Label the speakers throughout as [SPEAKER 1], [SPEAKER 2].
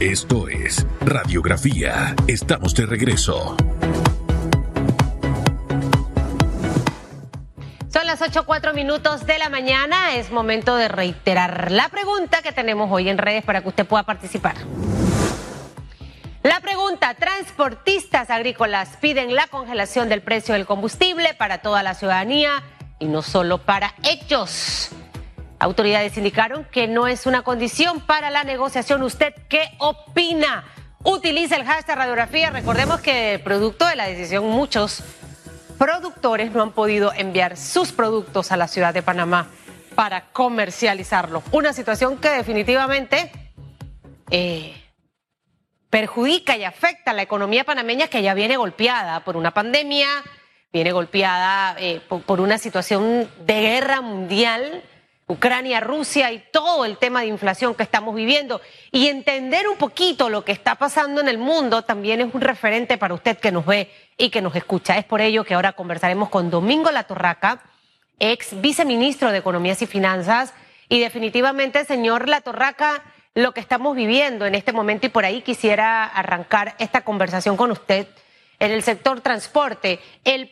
[SPEAKER 1] Esto es Radiografía. Estamos de regreso.
[SPEAKER 2] Son las 8.4 minutos de la mañana. Es momento de reiterar la pregunta que tenemos hoy en redes para que usted pueda participar. La pregunta, transportistas agrícolas piden la congelación del precio del combustible para toda la ciudadanía y no solo para ellos. Autoridades indicaron que no es una condición para la negociación. ¿Usted qué opina? Utiliza el hashtag radiografía. Recordemos que producto de la decisión muchos productores no han podido enviar sus productos a la ciudad de Panamá para comercializarlo. Una situación que definitivamente eh, perjudica y afecta a la economía panameña que ya viene golpeada por una pandemia, viene golpeada eh, por una situación de guerra mundial Ucrania, Rusia y todo el tema de inflación que estamos viviendo. Y entender un poquito lo que está pasando en el mundo también es un referente para usted que nos ve y que nos escucha. Es por ello que ahora conversaremos con Domingo Latorraca, ex viceministro de Economías y Finanzas. Y definitivamente, señor Latorraca, lo que estamos viviendo en este momento y por ahí quisiera arrancar esta conversación con usted en el sector transporte. El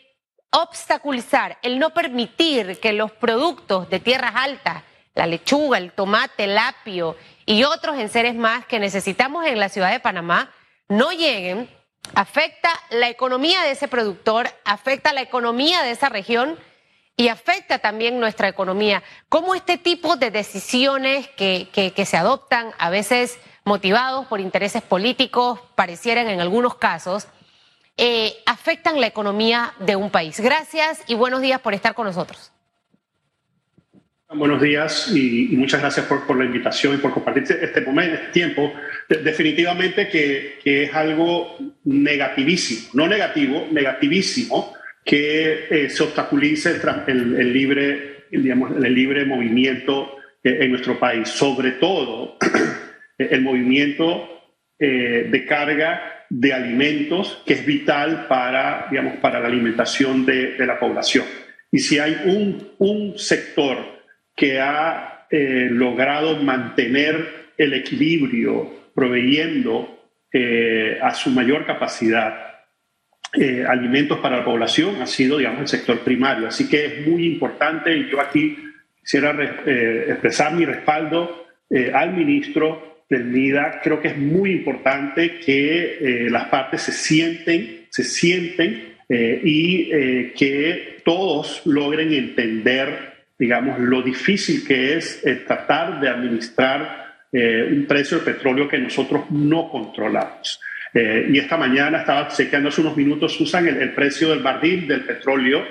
[SPEAKER 2] obstaculizar, el no permitir que los productos de tierras altas, la lechuga, el tomate, el apio y otros enseres más que necesitamos en la ciudad de Panamá no lleguen, afecta la economía de ese productor, afecta la economía de esa región y afecta también nuestra economía. ¿Cómo este tipo de decisiones que, que se adoptan, a veces motivados por intereses políticos, parecieran en algunos casos, eh, afectan la economía de un país. Gracias y buenos días por estar con nosotros.
[SPEAKER 3] Buenos días y, muchas gracias por, la invitación y por compartir este, este momento, este tiempo. definitivamente que, es algo negativísimo, no negativo, negativísimo, que eh, se obstaculice el, libre, digamos, el libre movimiento eh, en nuestro país, sobre todo el movimiento de carga de alimentos que es vital para, digamos, para la alimentación de, la población. Y si hay un, un sector que ha eh, logrado mantener el equilibrio proveyendo eh, a su mayor capacidad eh, alimentos para la población, ha sido, digamos, el sector primario. Así que es muy importante y yo aquí quisiera expresar mi respaldo al ministro del MIDA, creo que es muy importante que eh, las partes se sienten, se sienten eh, y eh, que todos logren entender, digamos, lo difícil que es tratar de administrar un precio del petróleo que nosotros no controlamos. y esta mañana estaba chequeando hace unos minutos, Susan, el, el precio del barril del petróleo,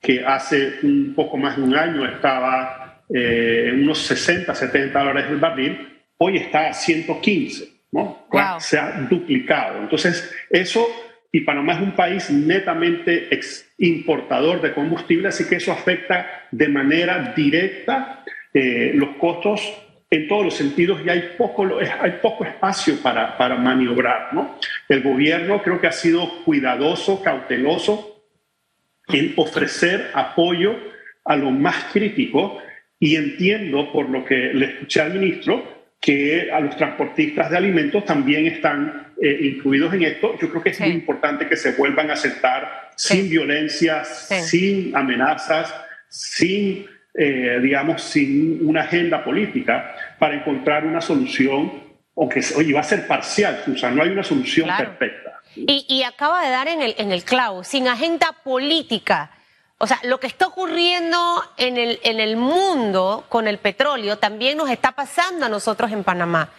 [SPEAKER 3] que hace un poco más de un año estaba en unos 60, 70 dólares el barril, hoy está a 115, ¿no? Se ha duplicado. Entonces, eso, y Panamá es un país netamente importador de combustible, así que eso afecta de manera directa eh, los costos en todos los sentidos y hay poco, hay poco espacio para, para maniobrar. ¿no? El gobierno creo que ha sido cuidadoso, cauteloso en ofrecer apoyo a lo más crítico y entiendo por lo que le escuché al ministro que a los transportistas de alimentos también están eh, incluidos en esto. Yo creo que es muy importante que se vuelvan a aceptar sin violencia, sin amenazas, sin, eh, digamos, sin una agenda política para encontrar una solución, aunque oye, va a ser parcial, Susan, no hay una solución perfecta.
[SPEAKER 2] Y, y, acaba de dar en el, en el clavo, sin agenda política o sea, lo que está ocurriendo en el, en el mundo con el petróleo también nos está pasando a nosotros en Panamá.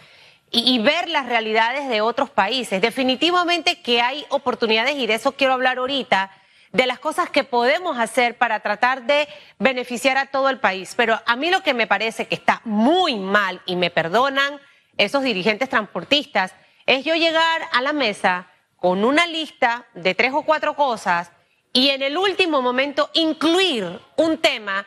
[SPEAKER 2] Y, y, ver las realidades de otros países. Definitivamente que hay oportunidades, y de eso quiero hablar ahorita, de las cosas que podemos hacer para tratar de beneficiar a todo el país. Pero a mí lo que me parece que está muy mal, y me perdonan esos dirigentes transportistas, es yo llegar a la mesa con una lista de tres o cuatro cosas y en el último momento incluir un tema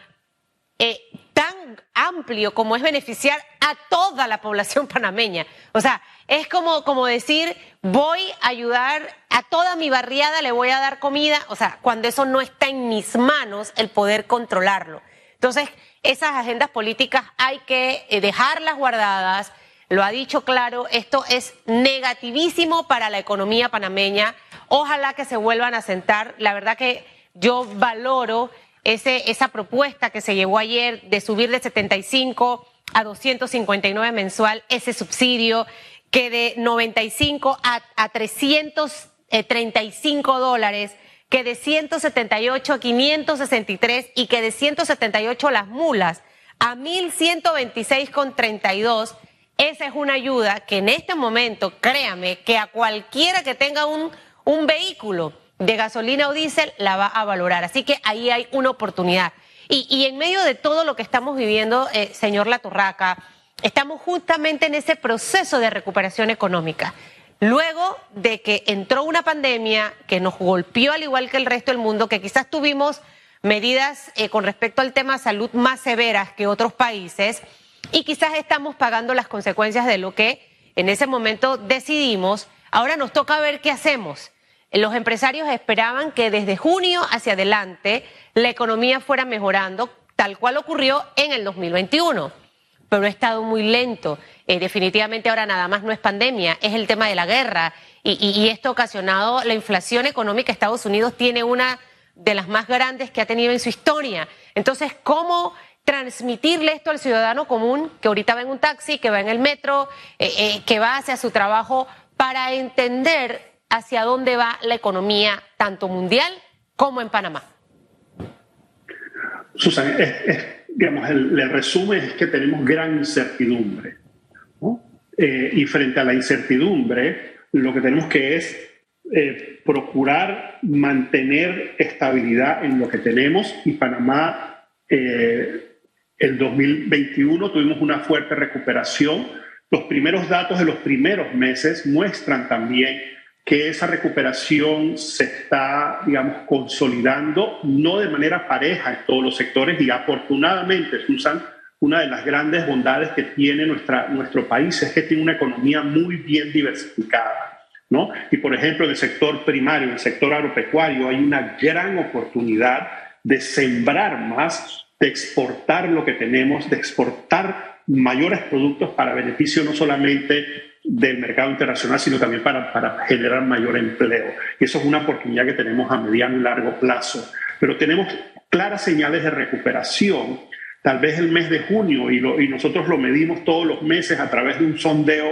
[SPEAKER 2] eh, tan amplio como es beneficiar a toda la población panameña. O sea, es como, como decir, voy a ayudar a toda mi barriada, le voy a dar comida, o sea, cuando eso no está en mis manos, el poder controlarlo. Entonces, esas agendas políticas hay que eh, dejarlas guardadas, lo ha dicho claro, esto es negativísimo para la economía panameña. Ojalá que se vuelvan a sentar. La verdad que yo valoro ese, esa propuesta que se llevó ayer de subir de 75 a 259 mensual ese subsidio, que de 95 a, a 335 dólares, que de 178 a 563 y que de 178 las mulas a 1126 con 32. Esa es una ayuda que en este momento, créame, que a cualquiera que tenga un, un vehículo de gasolina o diésel la va a valorar. Así que ahí hay una oportunidad. Y, en medio de todo lo que estamos viviendo, eh, señor Latorraca, estamos justamente en ese proceso de recuperación económica. Luego de que entró una pandemia que nos golpeó al igual que el resto del mundo, que quizás tuvimos medidas eh, con respecto al tema salud más severas que otros países y quizás estamos pagando las consecuencias de lo que en ese momento decidimos. Ahora nos toca ver qué hacemos. Los empresarios esperaban que desde junio hacia adelante la economía fuera mejorando, tal cual ocurrió en el 2021. Pero ha estado muy lento. Eh, definitivamente ahora nada más no es pandemia, es el tema de la guerra. Y, y esto ha ocasionado la inflación económica. Estados Unidos tiene una de las más grandes que ha tenido en su historia. Entonces, ¿cómo transmitirle esto al ciudadano común que ahorita va en un taxi, que va en el metro, eh, eh, que va hacia su trabajo, para entender hacia dónde va la economía, tanto mundial como en Panamá?
[SPEAKER 3] Susan, digamos, el, resumen es que tenemos gran incertidumbre. Eh, y frente a la incertidumbre, lo que tenemos que es procurar mantener estabilidad en lo que tenemos y Panamá el 2021 tuvimos una fuerte recuperación. Los primeros datos de los primeros meses muestran también que esa recuperación se está, digamos, consolidando, no de manera pareja en todos los sectores y afortunadamente, Susan, una de las grandes bondades que tiene nuestra, nuestro país es que tiene una economía muy bien diversificada. ¿no? Y por ejemplo, en el sector primario, en el sector agropecuario, hay una gran oportunidad de sembrar más, de exportar lo que tenemos, de exportar mayores productos para beneficio no solamente del mercado internacional, sino también para, para generar mayor empleo. Y eso es una oportunidad que tenemos a mediano y largo plazo. Pero tenemos claras señales de recuperación. Tal vez el mes de junio, y, y nosotros lo medimos todos los meses a través de un sondeo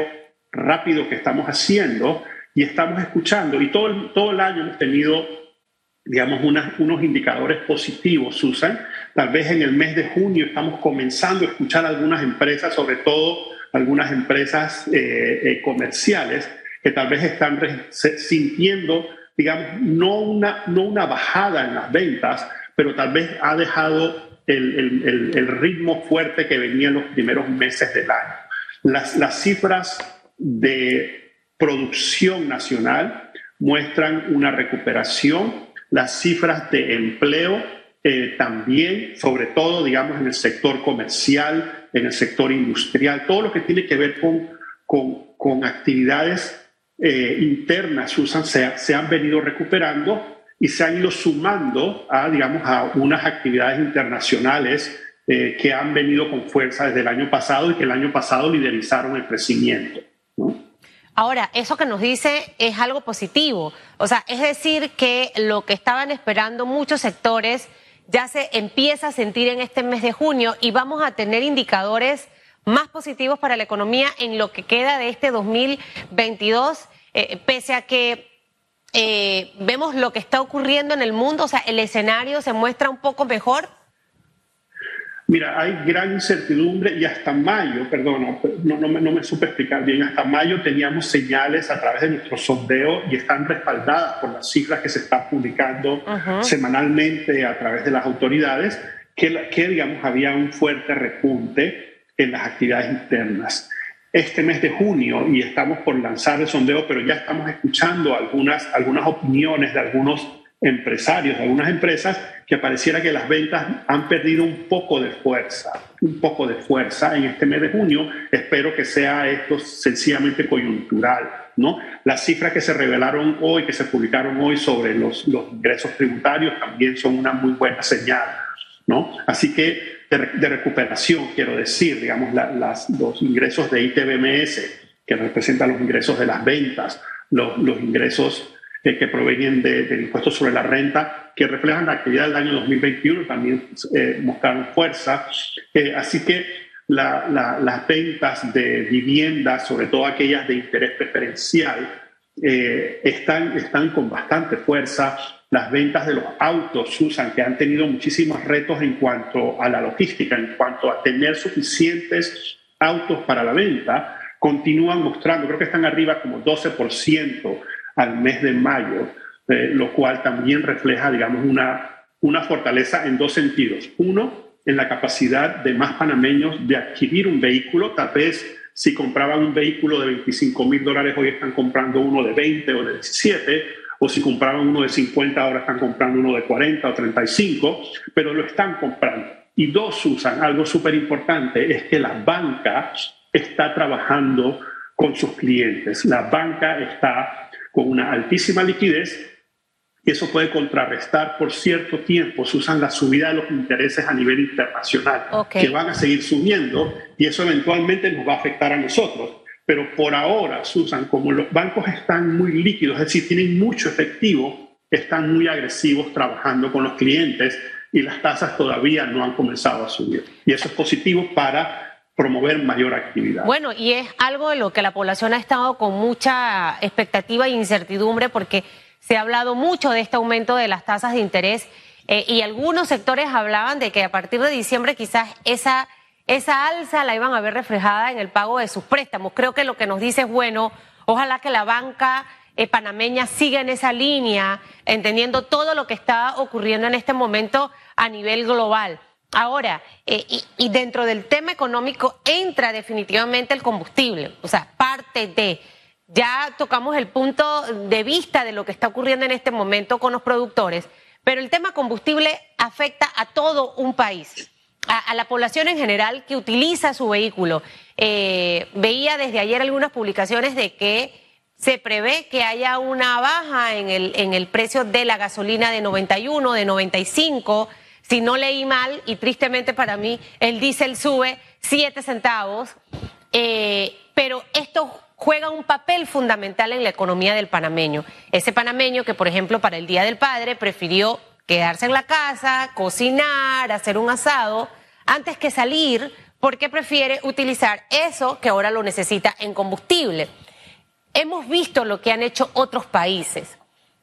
[SPEAKER 3] rápido que estamos haciendo, y estamos escuchando, y todo el, todo el año hemos tenido, digamos, unos indicadores positivos, Susan. Tal vez en el mes de junio estamos comenzando a escuchar algunas empresas, sobre todo algunas empresas eh, eh, comerciales que tal vez están sintiendo, digamos, no una, no una bajada en las ventas, pero tal vez ha dejado el, el, el ritmo fuerte que venía en los primeros meses del año. Las, las cifras de producción nacional muestran una recuperación, las cifras de empleo eh, también, sobre todo, digamos, en el sector comercial, en el sector industrial, todo lo que tiene que ver con, con, actividades eh, internas, Susan, se, se, han venido recuperando y se han ido sumando a, digamos, a unas actividades internacionales eh, que han venido con fuerza desde el año pasado y que el año pasado liderizaron el crecimiento.
[SPEAKER 2] Ahora, eso que nos dice es algo positivo. O sea, es decir, que lo que estaban esperando muchos sectores ya se empieza a sentir en este mes de junio y vamos a tener indicadores más positivos para la economía en lo que queda de este 2022, eh, pese a que eh, vemos lo que está ocurriendo en el mundo, o sea, el escenario se muestra un poco mejor.
[SPEAKER 3] Mira, hay gran incertidumbre y hasta mayo, perdón, no, no, me, no, me, supe explicar bien, hasta mayo teníamos señales a través de nuestro sondeo y están respaldadas por las cifras que se están publicando semanalmente a través de las autoridades, que, que, digamos, había un fuerte repunte en las actividades internas. Este mes de junio, y estamos por lanzar el sondeo, pero ya estamos escuchando algunas, algunas opiniones de algunos empresarios de algunas empresas que pareciera que las ventas han perdido un poco de fuerza, un poco de fuerza en este mes de junio. Espero que sea esto sencillamente coyuntural. ¿no? Las cifras que se revelaron hoy, que se publicaron hoy sobre los, los ingresos tributarios también son una muy buena señal. ¿no? Así que de, recuperación, quiero decir, digamos, las, los ingresos de ITBMS, que representan los ingresos de las ventas, los, los ingresos eh, que provienen del impuesto sobre la renta, que reflejan la actividad del año 2021, también eh, mostraron fuerza. Eh, así que las ventas de viviendas, sobre todo aquellas de interés preferencial, están, están con bastante fuerza las ventas de los autos, Susan, que han tenido muchísimos retos en cuanto a la logística, en cuanto a tener suficientes autos para la venta, continúan mostrando, creo que están arriba como 12% al mes de mayo, eh, lo cual también refleja, digamos, una, una fortaleza en dos sentidos. Uno, en la capacidad de más panameños de adquirir un vehículo, tal vez si compraban un vehículo de 25 mil dólares, hoy están comprando uno de 20 o de 17 o si compraban uno de 50, ahora están comprando uno de 40 o 35, pero lo están comprando. Y dos, usan algo súper importante es que la banca está trabajando con sus clientes. La banca está con una altísima liquidez y eso puede contrarrestar por cierto tiempo, se usan la subida de los intereses a nivel internacional, que van a seguir subiendo y eso eventualmente nos va a afectar a nosotros. Pero por ahora, Susan, como los bancos están muy líquidos, es decir, tienen mucho efectivo, están muy agresivos trabajando con los clientes y las tasas todavía no han comenzado a subir. Y eso es positivo para promover mayor actividad.
[SPEAKER 2] Bueno, y es algo de lo que la población ha estado con mucha expectativa e incertidumbre porque se ha hablado mucho de este aumento de las tasas de interés eh, y algunos sectores hablaban de que a partir de diciembre quizás esa esa alza la iban a ver reflejada en el pago de sus préstamos. Creo que lo que nos dice es bueno, ojalá que la banca eh, panameña siga en esa línea, entendiendo todo lo que está ocurriendo en este momento a nivel global. Ahora, eh, y, dentro del tema económico entra definitivamente el combustible, o sea, parte de, ya tocamos el punto de vista de lo que está ocurriendo en este momento con los productores, pero el tema combustible afecta a todo un país a, la población en general que utiliza su vehículo. Eh, veía desde ayer algunas publicaciones de que se prevé que haya una baja en el, en el precio de la gasolina de 91, de 95. Si no leí mal, y tristemente para mí, el diésel sube 7 centavos. Eh, pero esto juega un papel fundamental en la economía del panameño. Ese panameño que, por ejemplo, para el Día del Padre prefirió quedarse en la casa, cocinar, hacer un asado, antes que salir, porque prefiere utilizar eso que ahora lo necesita en combustible. Hemos visto lo que han hecho otros países,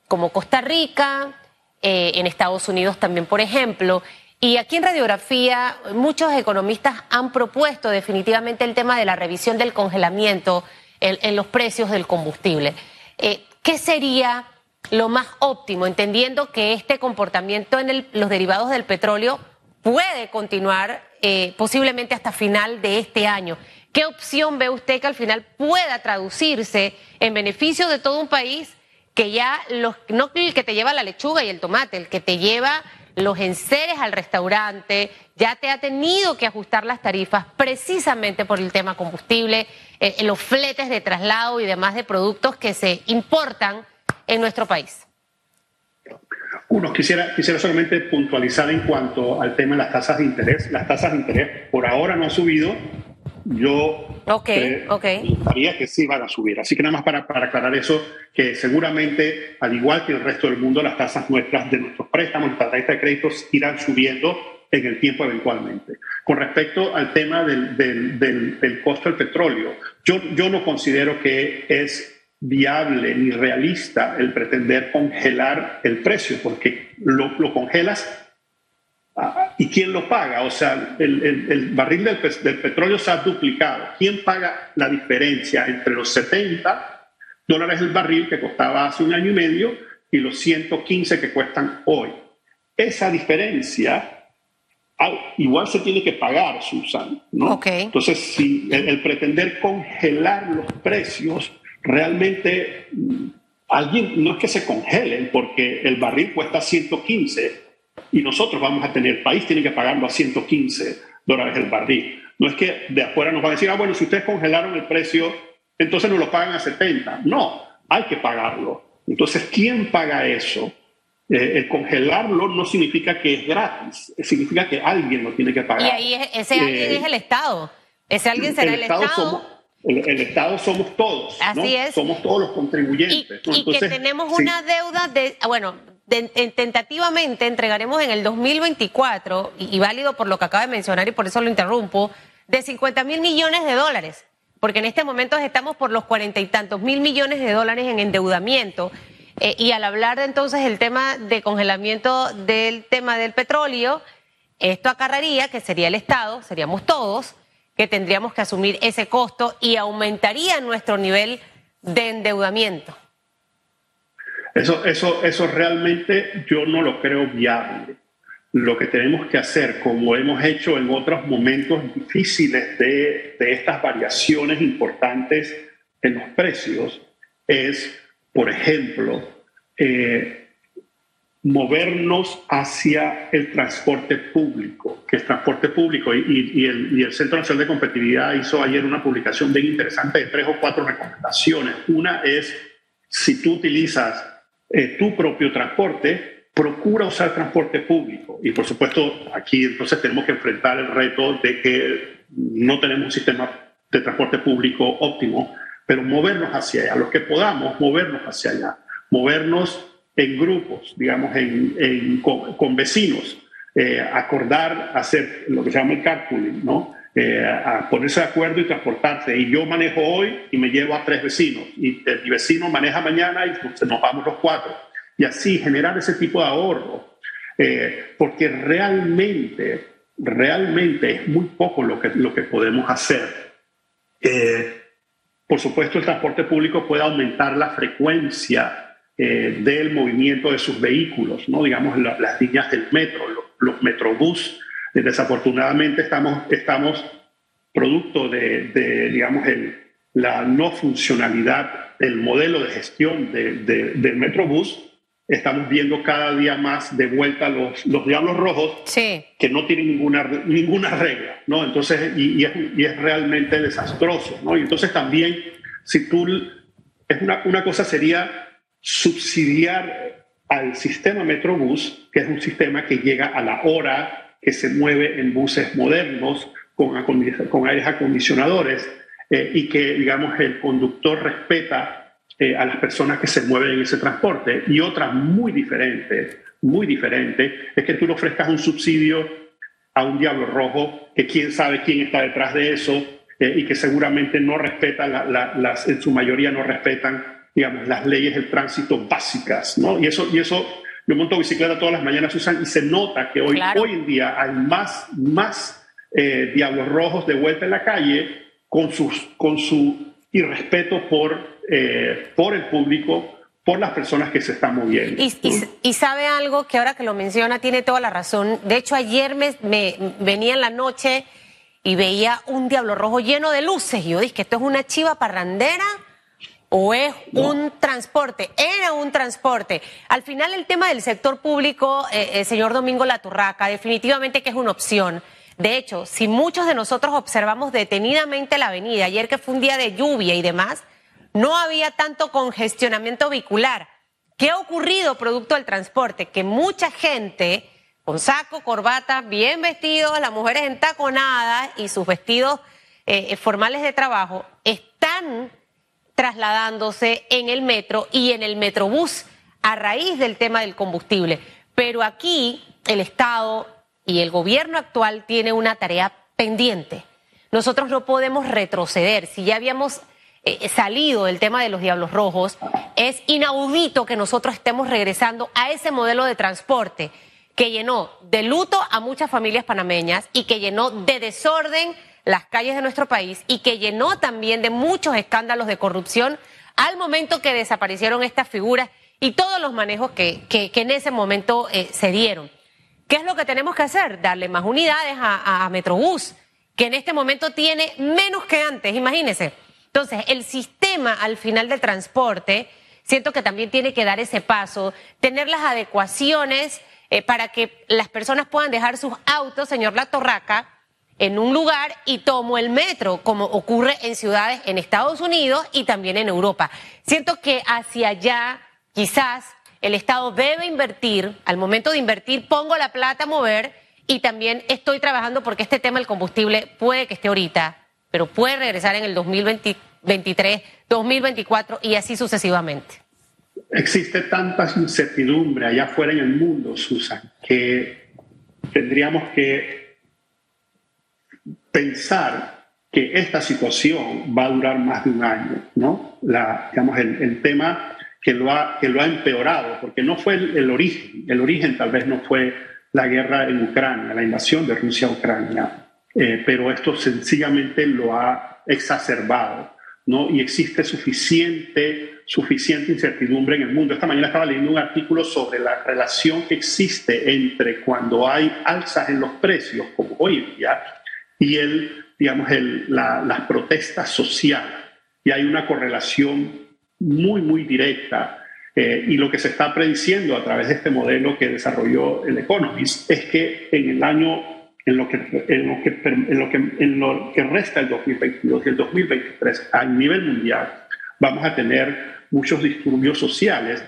[SPEAKER 2] como Costa Rica, eh, en Estados Unidos también, por ejemplo, y aquí en Radiografía muchos economistas han propuesto definitivamente el tema de la revisión del congelamiento en, los precios del combustible. Eh, ¿Qué sería lo más óptimo, entendiendo que este comportamiento en los derivados del petróleo puede continuar eh, posiblemente hasta final de este año. ¿Qué opción ve usted que al final pueda traducirse en beneficio de todo un país que ya los, no el que te lleva la lechuga y el tomate, el que te lleva los enseres al restaurante, ya te ha tenido que ajustar las tarifas precisamente por el tema combustible, eh, los fletes de traslado y demás de productos que se importan en nuestro país?
[SPEAKER 3] Uno, quisiera, quisiera solamente puntualizar en cuanto al tema de las tasas de interés. Las tasas de interés por ahora no han subido. Yo
[SPEAKER 2] okay,
[SPEAKER 3] que sí van a subir. Así que nada más para, para aclarar eso, que seguramente, al igual que el resto del mundo, las tasas nuestras de nuestros préstamos, nuestras tarjetas de créditos irán subiendo en el tiempo eventualmente. Con respecto al tema del, del, del, del costo del petróleo, yo, yo no considero que es viable ni realista el pretender congelar el precio, porque lo, congelas ah, ¿Y quién lo paga? O sea, el, barril del, petróleo se ha duplicado. ¿Quién paga la diferencia entre los 70 dólares el barril que costaba hace un año y medio y los 115 que cuestan hoy? Esa diferencia igual se tiene que pagar, Susan. ¿no? Entonces, si el pretender congelar los precios realmente mm, alguien no es que se congelen porque el barril cuesta 115 y nosotros vamos a tener, el país tiene que pagarlo a 115 dólares el barril. No es que de afuera nos van a decir, ah, bueno, si ustedes congelaron el precio, entonces nos lo pagan a 70. No, hay que pagarlo. Entonces, ¿quién paga eso? Eh, el congelarlo no significa que es gratis, significa que alguien lo tiene que pagar.
[SPEAKER 2] Y ahí ese alguien es el Estado. Ese alguien será el, Estado.
[SPEAKER 3] el, Estado somos todos.
[SPEAKER 2] Así es.
[SPEAKER 3] Somos todos los contribuyentes.
[SPEAKER 2] Y, que tenemos una deuda de, bueno, tentativamente entregaremos en el 2024, y, válido por lo que acaba de mencionar y por eso lo interrumpo, de 50 mil millones de dólares, porque en este momento estamos por los cuarenta y tantos mil millones de dólares en endeudamiento. Eh, y al hablar entonces del tema de congelamiento del tema del petróleo, esto acarraría que sería el Estado, seríamos todos, que tendríamos que asumir ese costo y aumentaría nuestro nivel de endeudamiento.
[SPEAKER 3] Eso, eso, eso realmente yo no lo creo viable. Lo que tenemos que hacer, como hemos hecho en otros momentos difíciles de, de estas variaciones importantes en los precios, es, por ejemplo, eh, movernos hacia el transporte público, que es transporte público. Y, el, y, el, Centro Nacional de Competitividad hizo ayer una publicación bien interesante de tres o cuatro recomendaciones. Una es, si tú utilizas eh, tu propio transporte, procura usar transporte público. Y por supuesto, aquí entonces tenemos que enfrentar el reto de que no tenemos un sistema de transporte público óptimo, pero movernos hacia allá, los que podamos, movernos hacia allá, movernos en grupos, digamos, en, con, vecinos, eh, acordar hacer lo que se llama el carpooling, ¿no? Eh, a ponerse de acuerdo y transportarse. Y yo manejo hoy y me llevo a tres vecinos. Y mi vecino maneja mañana y nos vamos los cuatro. Y así generar ese tipo de ahorro. Eh, porque realmente, realmente es muy poco lo que, lo que podemos hacer. Eh, por supuesto, el transporte público puede aumentar la frecuencia del movimiento de sus vehículos, ¿no? digamos las líneas del metro, los metrobús Desafortunadamente estamos, estamos producto de, digamos, el, la no funcionalidad del modelo de gestión del Metrobús, estamos viendo cada día más de vuelta los, los diablos rojos que no tienen ninguna, ninguna regla, ¿no? Entonces, y, es, y, es, realmente desastroso, ¿no? Y entonces también, si tú, es una, una cosa sería subsidiar al sistema Metrobús, que es un sistema que llega a la hora que se mueve en buses modernos con, con aires acondicionadores eh, y que, digamos, el conductor respeta eh, a las personas que se mueven en ese transporte. Y otra muy diferente, muy diferente, es que tú le ofrezcas un subsidio a un diablo rojo, que quién sabe quién está detrás de eso eh, y que seguramente no respeta, las, en su mayoría no respetan, digamos, las leyes del tránsito básicas, ¿no? Y eso, y eso yo monto bicicleta todas las mañanas, Susan, y se nota que hoy, hoy en día hay más, más eh, diablos rojos de vuelta en la calle con, sus, con su irrespeto por, eh, por el público, por las personas que se están moviendo.
[SPEAKER 2] Y, sabe algo que ahora que lo menciona tiene toda la razón. De hecho, ayer me, me venía en la noche y veía un diablo rojo lleno de luces. Y yo dije, esto es una chiva parrandera o es un transporte, era un transporte. Al final el tema del sector público, eh, eh, señor Domingo Laturraca, definitivamente que es una opción. De hecho, si muchos de nosotros observamos detenidamente la avenida, ayer que fue un día de lluvia y demás, no había tanto congestionamiento vehicular. ¿Qué ha ocurrido producto del transporte? Que mucha gente con saco, corbata, bien vestidos, las mujeres entaconadas y sus vestidos eh, formales de trabajo, están trasladándose en el metro y en el metrobús a raíz del tema del combustible. Pero aquí el Estado y el gobierno actual tiene una tarea pendiente. Nosotros no podemos retroceder. Si ya habíamos eh, salido del tema de los diablos rojos, es inaudito que nosotros estemos regresando a ese modelo de transporte que llenó de luto a muchas familias panameñas y que llenó de desorden las calles de nuestro país y que llenó también de muchos escándalos de corrupción al momento que desaparecieron estas figuras y todos los manejos que, que, en ese momento eh, se dieron. ¿Qué es lo que tenemos que hacer? Darle más unidades a, a Metrobús, que en este momento tiene menos que antes, imagínense. Entonces, el sistema al final del transporte, siento que también tiene que dar ese paso, tener las adecuaciones eh, para que las personas puedan dejar sus autos, señor La Torraca, en un lugar y tomo el metro, como ocurre en ciudades en Estados Unidos y también en Europa. Siento que hacia allá quizás el Estado debe invertir, al momento de invertir pongo la plata a mover y también estoy trabajando porque este tema del combustible puede que esté ahorita, pero puede regresar en el 2023, 2024 y así sucesivamente.
[SPEAKER 3] Existe tanta incertidumbre allá afuera en el mundo, Susan, que tendríamos que pensar que esta situación va a durar más de un año, ¿no? La, digamos, el, tema que lo, ha, que lo ha empeorado, porque no fue el, origen, el origen tal vez no fue la guerra en Ucrania, la invasión de Rusia a Ucrania, eh, pero esto sencillamente lo ha exacerbado, ¿no? Y existe suficiente, suficiente incertidumbre en el mundo. Esta mañana estaba leyendo un artículo sobre la relación que existe entre cuando hay alzas en los precios, como hoy en día, y el digamos, el, la, las protestas sociales. Y hay una correlación muy, muy directa. Eh, y lo que se está prediciendo a través de este modelo que desarrolló el Economist es que en el año, en lo que, en lo que, en lo que, en lo que resta el 2022 y el 2023 a nivel mundial, vamos a tener muchos disturbios sociales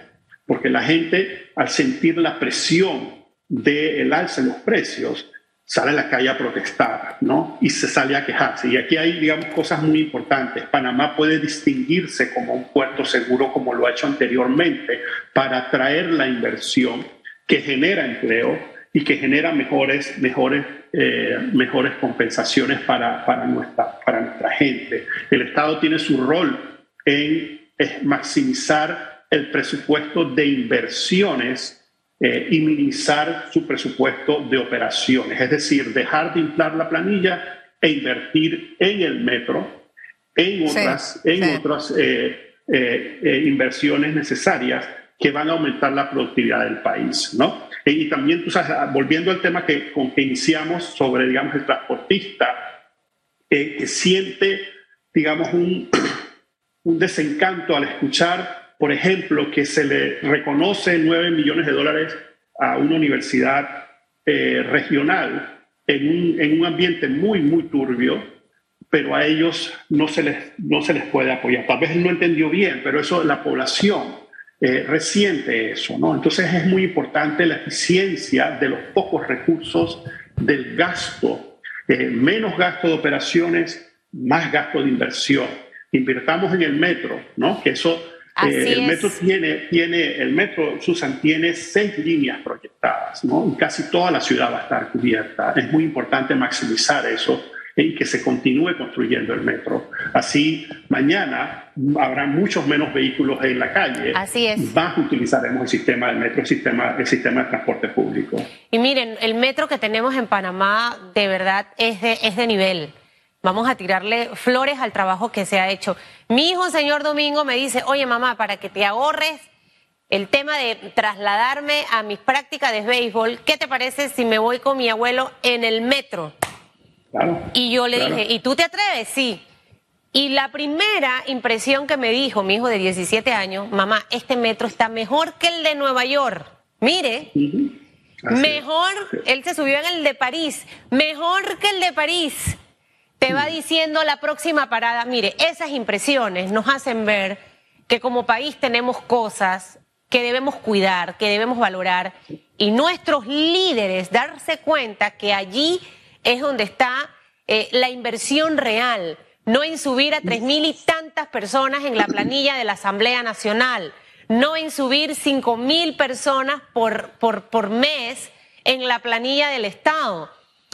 [SPEAKER 3] porque la gente al sentir la presión del alza en los precios sale a la calle a protestar, ¿no? Y se sale a quejarse. Y aquí hay, digamos, cosas muy importantes. Panamá puede distinguirse como un puerto seguro, como lo ha hecho anteriormente, para atraer la inversión que genera empleo y que genera mejores, mejores, eh, mejores compensaciones para, para, nuestra, para nuestra gente. El Estado tiene su rol en maximizar el presupuesto de inversiones eh, y minimizar su presupuesto de operaciones, es decir, dejar de inflar la planilla e invertir en el metro, en otras, en otras eh, eh, inversiones necesarias que van a aumentar la productividad del país, ¿no? Y también, tú sabes, volviendo al tema que, con que iniciamos sobre, digamos, el transportista, que siente, digamos, un, un desencanto al escuchar por ejemplo, que se le reconoce 9 millones de dólares a una universidad eh, regional en un, en un, ambiente muy, muy turbio, pero a ellos no se les, no se les puede apoyar. Tal vez no entendió bien, pero eso la población eh, resiente eso, ¿no? Entonces es muy importante la eficiencia de los pocos recursos del gasto, eh, menos gasto de operaciones, más gasto de inversión. Invirtamos en el metro, ¿no? Que eso eh, el metro tiene, tiene, el metro, Susan, tiene seis líneas proyectadas, ¿no? Y casi toda la ciudad va a estar cubierta. Es muy importante maximizar eso y que se continúe construyendo el metro. Así, mañana habrá muchos menos vehículos en la calle.
[SPEAKER 2] Así es.
[SPEAKER 3] Más utilizaremos el sistema del metro, el sistema, el sistema de transporte público.
[SPEAKER 2] Y miren, el metro que tenemos en Panamá de verdad es de, es de nivel. Vamos a tirarle flores al trabajo que se ha hecho. Mi hijo, señor Domingo, me dice, oye mamá, para que te ahorres el tema de trasladarme a mis prácticas de béisbol, ¿qué te parece si me voy con mi abuelo en el metro? y yo le dije, ¿y tú te atreves? Sí. Y la primera impresión que me dijo mi hijo de 17 años, mamá, este metro está mejor que el de Nueva York. Mire, mejor, él se subió en el de París, mejor que el de París te va diciendo la próxima parada, mire, esas impresiones nos hacen ver que como país tenemos cosas que debemos cuidar, que debemos valorar, y nuestros líderes darse cuenta que allí es donde está eh, la inversión real, no en subir a tres mil y tantas personas en la planilla de la Asamblea Nacional, no en subir cinco mil personas por, por, por mes en la planilla del Estado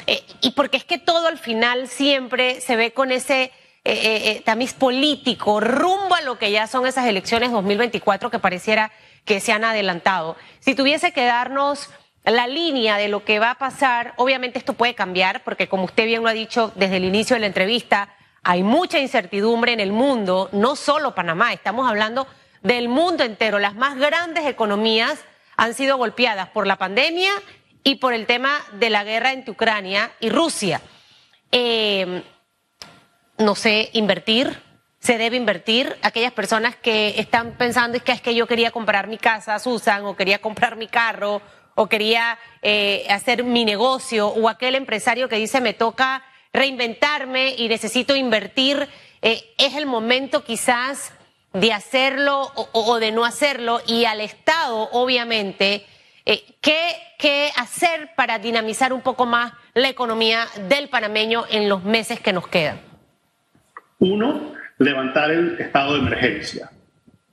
[SPEAKER 2] eh, y porque es que todo al final siempre se ve con ese eh, eh, tamiz político rumbo a lo que ya son esas elecciones 2024 que pareciera que se han adelantado. Si tuviese que darnos la línea de lo que va a pasar, obviamente esto puede cambiar, porque como usted bien lo ha dicho desde el inicio de la entrevista, hay mucha incertidumbre en el mundo, no solo Panamá, estamos hablando del mundo entero. Las más grandes economías han sido golpeadas por la pandemia y por el tema de la guerra entre Ucrania y Rusia. Eh, no sé, invertir, se debe invertir. Aquellas personas que están pensando es que es que yo quería comprar mi casa, Susan, o quería comprar mi carro, o quería eh, hacer mi negocio, o aquel empresario que dice me toca reinventarme y necesito invertir, eh, es el momento quizás de hacerlo o, de no hacerlo y al Estado, obviamente, eh, ¿qué, ¿qué hacer para dinamizar un poco más la economía del panameño en los meses que nos quedan?
[SPEAKER 3] Uno, levantar el estado de emergencia,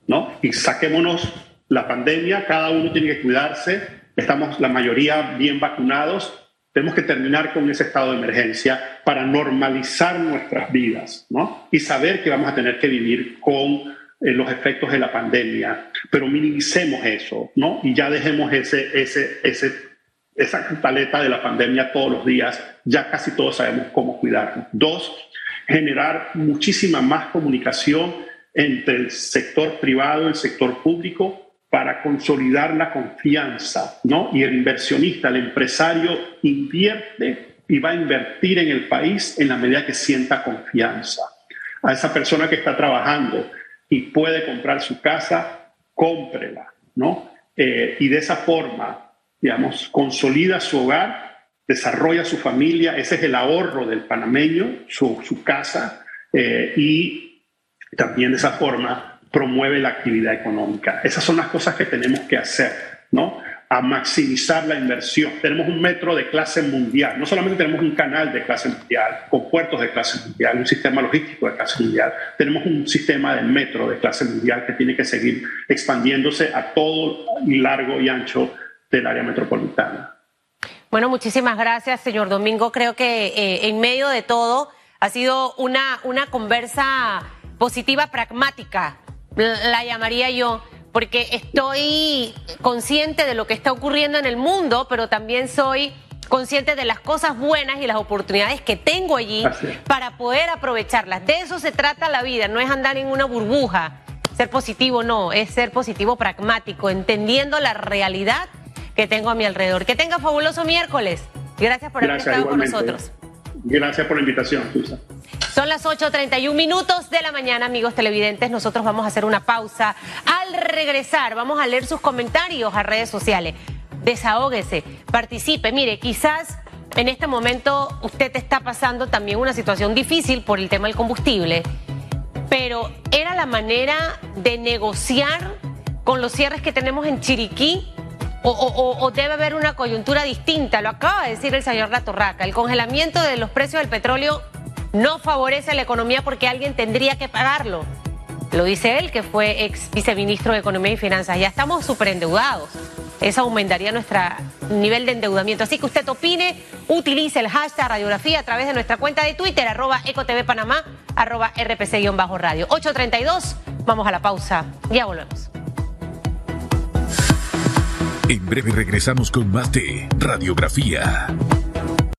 [SPEAKER 3] ¿no? Y saquémonos la pandemia, cada uno tiene que cuidarse, estamos la mayoría bien vacunados, tenemos que terminar con ese estado de emergencia para normalizar nuestras vidas, ¿no? Y saber que vamos a tener que vivir con los efectos de la pandemia, pero minimicemos eso, ¿no? Y ya dejemos ese, ese, ese, esa paleta de la pandemia todos los días, ya casi todos sabemos cómo cuidarnos. Dos, generar muchísima más comunicación entre el sector privado y el sector público para consolidar la confianza, ¿no? Y el inversionista, el empresario invierte y va a invertir en el país en la medida que sienta confianza. A esa persona que está trabajando y puede comprar su casa, cómprela, ¿no? Eh, y de esa forma, digamos, consolida su hogar desarrolla su familia, ese es el ahorro del panameño, su, casa, eh, y también de esa forma promueve la actividad económica. Esas son las cosas que tenemos que hacer, ¿no? A maximizar la inversión. Tenemos un metro de clase mundial, no solamente tenemos un canal de clase mundial, con puertos de clase mundial, un sistema logístico de clase mundial, tenemos un sistema de metro de clase mundial que tiene que seguir expandiéndose a todo largo y ancho del área metropolitana.
[SPEAKER 2] Bueno, muchísimas gracias, señor Domingo. Creo que eh, en medio de todo ha sido una, una conversa positiva, pragmática, la llamaría yo, porque estoy consciente de lo que está ocurriendo en el mundo, pero también soy consciente de las cosas buenas y las oportunidades que tengo allí para poder aprovecharlas. De eso se trata la vida, no es andar en una burbuja. Ser positivo no, es ser positivo pragmático, entendiendo la realidad que tengo a mi alrededor. Que tenga fabuloso miércoles. Gracias por haber estado con nosotros.
[SPEAKER 3] Gracias por la invitación,
[SPEAKER 2] Son las 8.31 minutos de la mañana, amigos televidentes. Nosotros vamos a hacer una pausa. Al regresar, vamos a leer sus comentarios a redes sociales. Desahógese, participe. Mire, quizás en este momento usted está pasando también una situación difícil por el tema del combustible, pero era la manera de negociar con los cierres que tenemos en Chiriquí o, debe haber una coyuntura distinta. Lo acaba de decir el señor Latorraca. El congelamiento de los precios del petróleo no favorece la economía porque alguien tendría que pagarlo. Lo dice él, que fue ex viceministro de Economía y Finanzas. Ya estamos súper endeudados. Eso aumentaría nuestro nivel de endeudamiento. Así que usted opine, utilice el hashtag radiografía a través de nuestra cuenta de Twitter, arroba ecotvpanamá, arroba rpc-radio. 832, vamos a la pausa. Ya volvemos.
[SPEAKER 1] En breve regresamos con más de Radiografía.